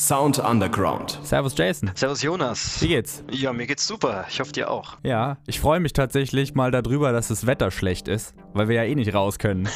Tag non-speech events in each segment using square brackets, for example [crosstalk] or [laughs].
Sound Underground. Servus Jason. Servus Jonas. Wie geht's? Ja, mir geht's super. Ich hoffe dir auch. Ja, ich freue mich tatsächlich mal darüber, dass das Wetter schlecht ist, weil wir ja eh nicht raus können.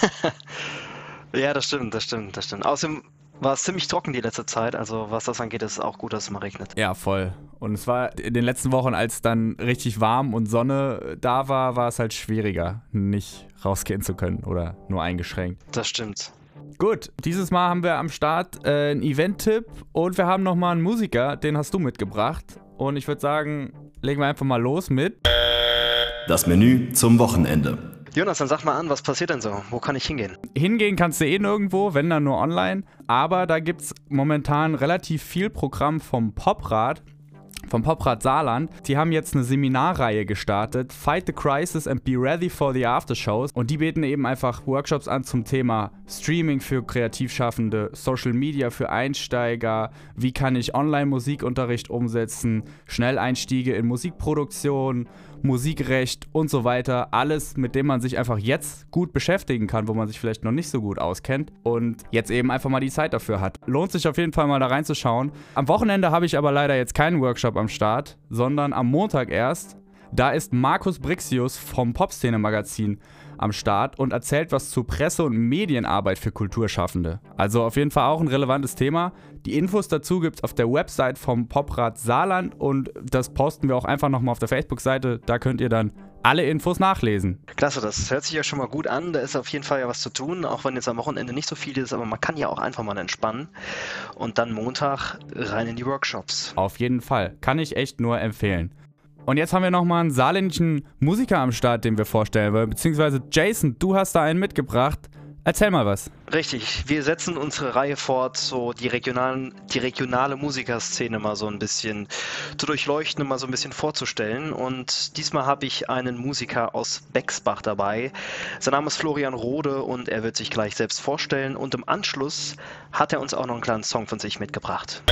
[laughs] ja, das stimmt, das stimmt, das stimmt. Außerdem war es ziemlich trocken die letzte Zeit, also was das angeht, ist es auch gut, dass es mal regnet. Ja, voll. Und es war in den letzten Wochen, als dann richtig warm und Sonne da war, war es halt schwieriger, nicht rausgehen zu können oder nur eingeschränkt. Das stimmt. Gut, dieses Mal haben wir am Start äh, einen Event-Tipp und wir haben nochmal einen Musiker, den hast du mitgebracht. Und ich würde sagen, legen wir einfach mal los mit. Das Menü zum Wochenende. Jonas, dann sag mal an, was passiert denn so? Wo kann ich hingehen? Hingehen kannst du eh nirgendwo, wenn dann nur online. Aber da gibt es momentan relativ viel Programm vom Poprad vom Poprad Saarland. Die haben jetzt eine Seminarreihe gestartet, Fight the Crisis and Be Ready for the Aftershows. Und die bieten eben einfach Workshops an zum Thema Streaming für Kreativschaffende, Social Media für Einsteiger, wie kann ich Online-Musikunterricht umsetzen, Schnelleinstiege in Musikproduktion, Musikrecht und so weiter. Alles, mit dem man sich einfach jetzt gut beschäftigen kann, wo man sich vielleicht noch nicht so gut auskennt und jetzt eben einfach mal die Zeit dafür hat. Lohnt sich auf jeden Fall mal da reinzuschauen. Am Wochenende habe ich aber leider jetzt keinen Workshop am Start, sondern am Montag erst. Da ist Markus Brixius vom Popszene Magazin am Start und erzählt was zu Presse- und Medienarbeit für Kulturschaffende. Also auf jeden Fall auch ein relevantes Thema. Die Infos dazu gibt es auf der Website vom Poprad Saarland und das posten wir auch einfach nochmal auf der Facebook-Seite. Da könnt ihr dann alle Infos nachlesen. Klasse, das hört sich ja schon mal gut an. Da ist auf jeden Fall ja was zu tun, auch wenn jetzt am Wochenende nicht so viel ist, aber man kann ja auch einfach mal entspannen und dann Montag rein in die Workshops. Auf jeden Fall. Kann ich echt nur empfehlen. Und jetzt haben wir nochmal einen saarländischen Musiker am Start, den wir vorstellen wollen. Beziehungsweise Jason, du hast da einen mitgebracht. Erzähl mal was. Richtig, wir setzen unsere Reihe fort, so die, regionalen, die regionale Musikerszene mal so ein bisschen zu durchleuchten und mal so ein bisschen vorzustellen. Und diesmal habe ich einen Musiker aus Bexbach dabei. Sein Name ist Florian Rode und er wird sich gleich selbst vorstellen. Und im Anschluss hat er uns auch noch einen kleinen Song von sich mitgebracht.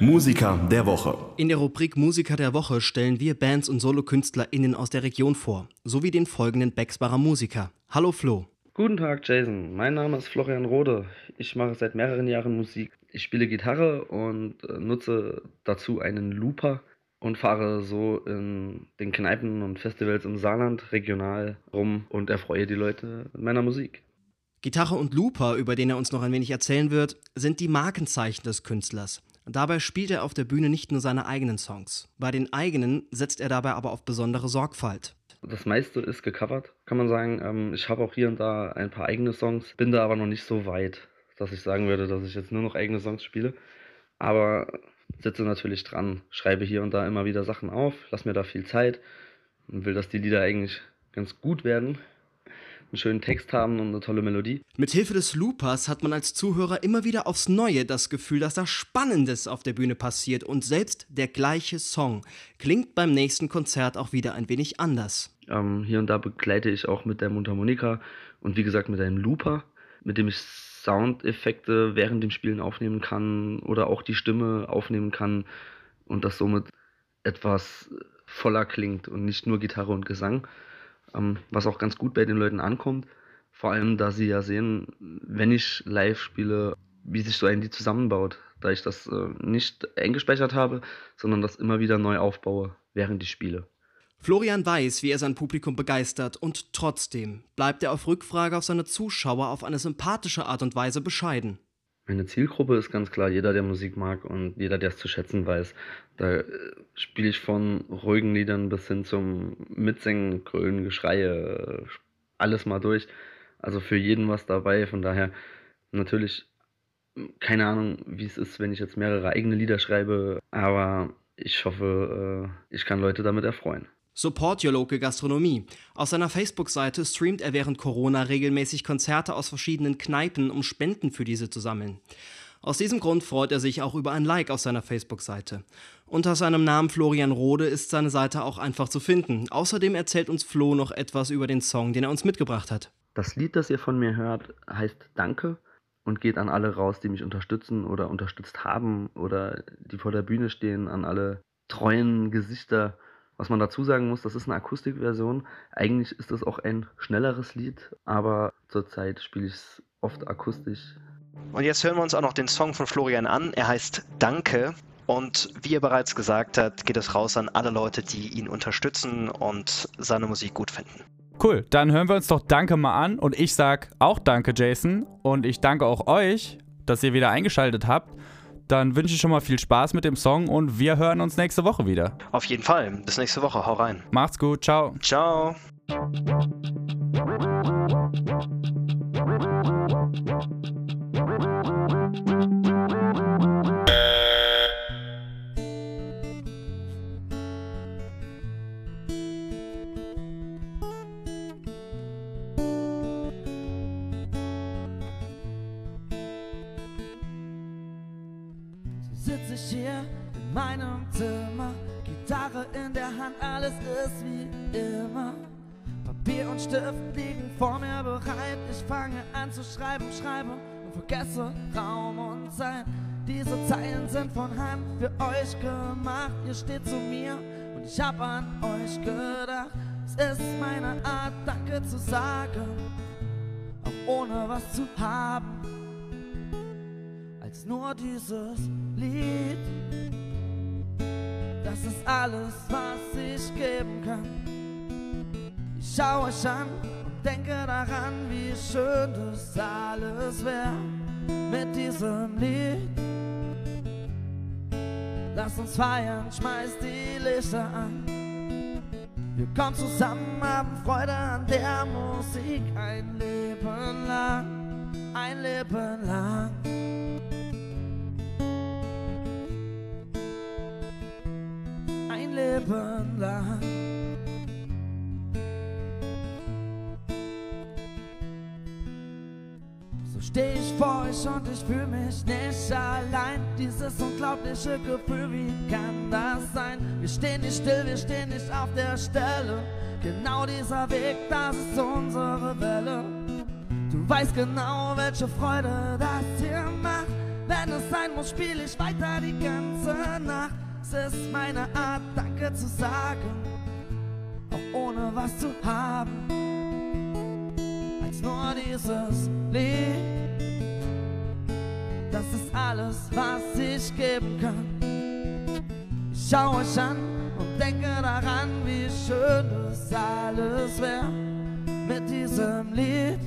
Musiker der Woche. In der Rubrik Musiker der Woche stellen wir Bands und SolokünstlerInnen aus der Region vor, sowie den folgenden Bexbacher Musiker. Hallo Flo. Guten Tag, Jason. Mein Name ist Florian Rode. Ich mache seit mehreren Jahren Musik. Ich spiele Gitarre und äh, nutze dazu einen Looper und fahre so in den Kneipen und Festivals im Saarland regional rum und erfreue die Leute mit meiner Musik. Gitarre und Looper, über den er uns noch ein wenig erzählen wird, sind die Markenzeichen des Künstlers. Dabei spielt er auf der Bühne nicht nur seine eigenen Songs. Bei den eigenen setzt er dabei aber auf besondere Sorgfalt. Das meiste ist gecovert, kann man sagen. Ähm, ich habe auch hier und da ein paar eigene Songs, bin da aber noch nicht so weit, dass ich sagen würde, dass ich jetzt nur noch eigene Songs spiele. Aber sitze natürlich dran, schreibe hier und da immer wieder Sachen auf, lass mir da viel Zeit und will, dass die Lieder eigentlich ganz gut werden einen schönen Text haben und eine tolle Melodie. Mit Hilfe des Loopers hat man als Zuhörer immer wieder aufs Neue das Gefühl, dass da Spannendes auf der Bühne passiert und selbst der gleiche Song klingt beim nächsten Konzert auch wieder ein wenig anders. Ähm, hier und da begleite ich auch mit der Mundharmonika und wie gesagt mit einem Looper, mit dem ich Soundeffekte während dem Spielen aufnehmen kann oder auch die Stimme aufnehmen kann und das somit etwas voller klingt und nicht nur Gitarre und Gesang ähm, was auch ganz gut bei den Leuten ankommt. Vor allem, da sie ja sehen, wenn ich live spiele, wie sich so ein Lied zusammenbaut, da ich das äh, nicht eingespeichert habe, sondern das immer wieder neu aufbaue, während ich spiele. Florian weiß, wie er sein Publikum begeistert und trotzdem bleibt er auf Rückfrage auf seine Zuschauer auf eine sympathische Art und Weise bescheiden. Meine Zielgruppe ist ganz klar jeder, der Musik mag und jeder, der es zu schätzen weiß. Da äh, spiele ich von ruhigen Liedern bis hin zum Mitsingen, Grölen, Geschreie, alles mal durch. Also für jeden was dabei. Von daher natürlich keine Ahnung, wie es ist, wenn ich jetzt mehrere eigene Lieder schreibe, aber ich hoffe, äh, ich kann Leute damit erfreuen. Support Your Local Gastronomie. Auf seiner Facebook-Seite streamt er während Corona regelmäßig Konzerte aus verschiedenen Kneipen, um Spenden für diese zu sammeln. Aus diesem Grund freut er sich auch über ein Like auf seiner Facebook-Seite. Unter seinem Namen Florian Rode ist seine Seite auch einfach zu finden. Außerdem erzählt uns Flo noch etwas über den Song, den er uns mitgebracht hat. Das Lied, das ihr von mir hört, heißt Danke und geht an alle raus, die mich unterstützen oder unterstützt haben oder die vor der Bühne stehen, an alle treuen Gesichter, was man dazu sagen muss, das ist eine Akustikversion. Eigentlich ist das auch ein schnelleres Lied, aber zurzeit spiele ich es oft akustisch, Und jetzt hören wir uns auch noch den Song von Florian an. Er heißt Danke. Und wie er bereits gesagt hat, geht es raus an alle Leute, die ihn unterstützen und seine Musik gut finden. Cool, dann hören wir uns doch Danke mal an und ich sag auch Danke, Jason. Und ich danke auch euch, dass ihr wieder eingeschaltet habt. Dann wünsche ich schon mal viel Spaß mit dem Song und wir hören uns nächste Woche wieder. Auf jeden Fall. Bis nächste Woche. Hau rein. Macht's gut. Ciao. Ciao. Ich hier in meinem Zimmer, Gitarre in der Hand, alles ist wie immer. Papier und Stift liegen vor mir bereit, ich fange an zu schreiben, schreibe und vergesse Raum und Zeit. Diese Zeilen sind von Hand für euch gemacht, ihr steht zu mir und ich hab an euch gedacht. Es ist meine Art, Danke zu sagen, auch ohne was zu haben als nur dieses Lied. Das ist alles, was ich geben kann. Ich schaue euch an und denke daran, wie schön das alles wäre mit diesem Lied. Lass uns feiern, schmeiß die Lichter an. Wir kommen zusammen, haben Freude an der Musik ein Leben lang, ein Leben lang. Leben lang. So steh ich vor euch und ich fühle mich nicht allein. Dieses unglaubliche Gefühl, wie kann das sein? Wir stehen nicht still, wir stehen nicht auf der Stelle. Genau dieser Weg, das ist unsere Welle. Du weißt genau, welche Freude das hier macht. Wenn es sein muss, spiele ich weiter die ganze Nacht. Es ist meine Art, Danke zu sagen, auch ohne was zu haben, als nur dieses Lied. Das ist alles, was ich geben kann. Ich schaue euch an und denke daran, wie schön das alles wäre mit diesem Lied.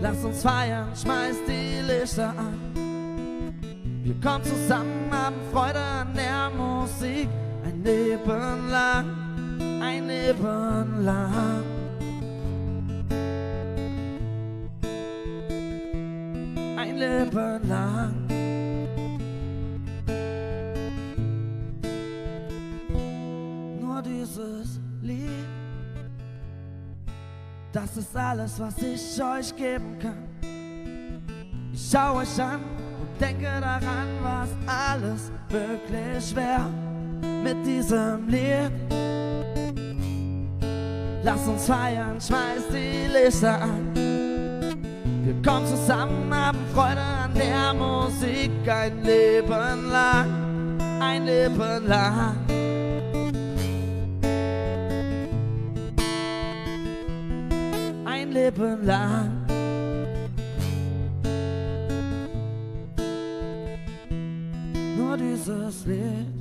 Lass uns feiern, schmeiß die Lichter an. Wir kommen zusammen, haben Freude an der Musik. Ein Leben lang, ein Leben lang. Ein Leben lang. Nur dieses Lied. Das ist alles, was ich euch geben kann. Ich schau euch an denke daran, was alles wirklich wäre mit diesem Lied. Lass uns feiern, schmeiß die Lichter an. Wir kommen zusammen, haben Freude an der Musik ein Leben lang, ein Leben lang. Ein Leben lang. Nur dieses Lied.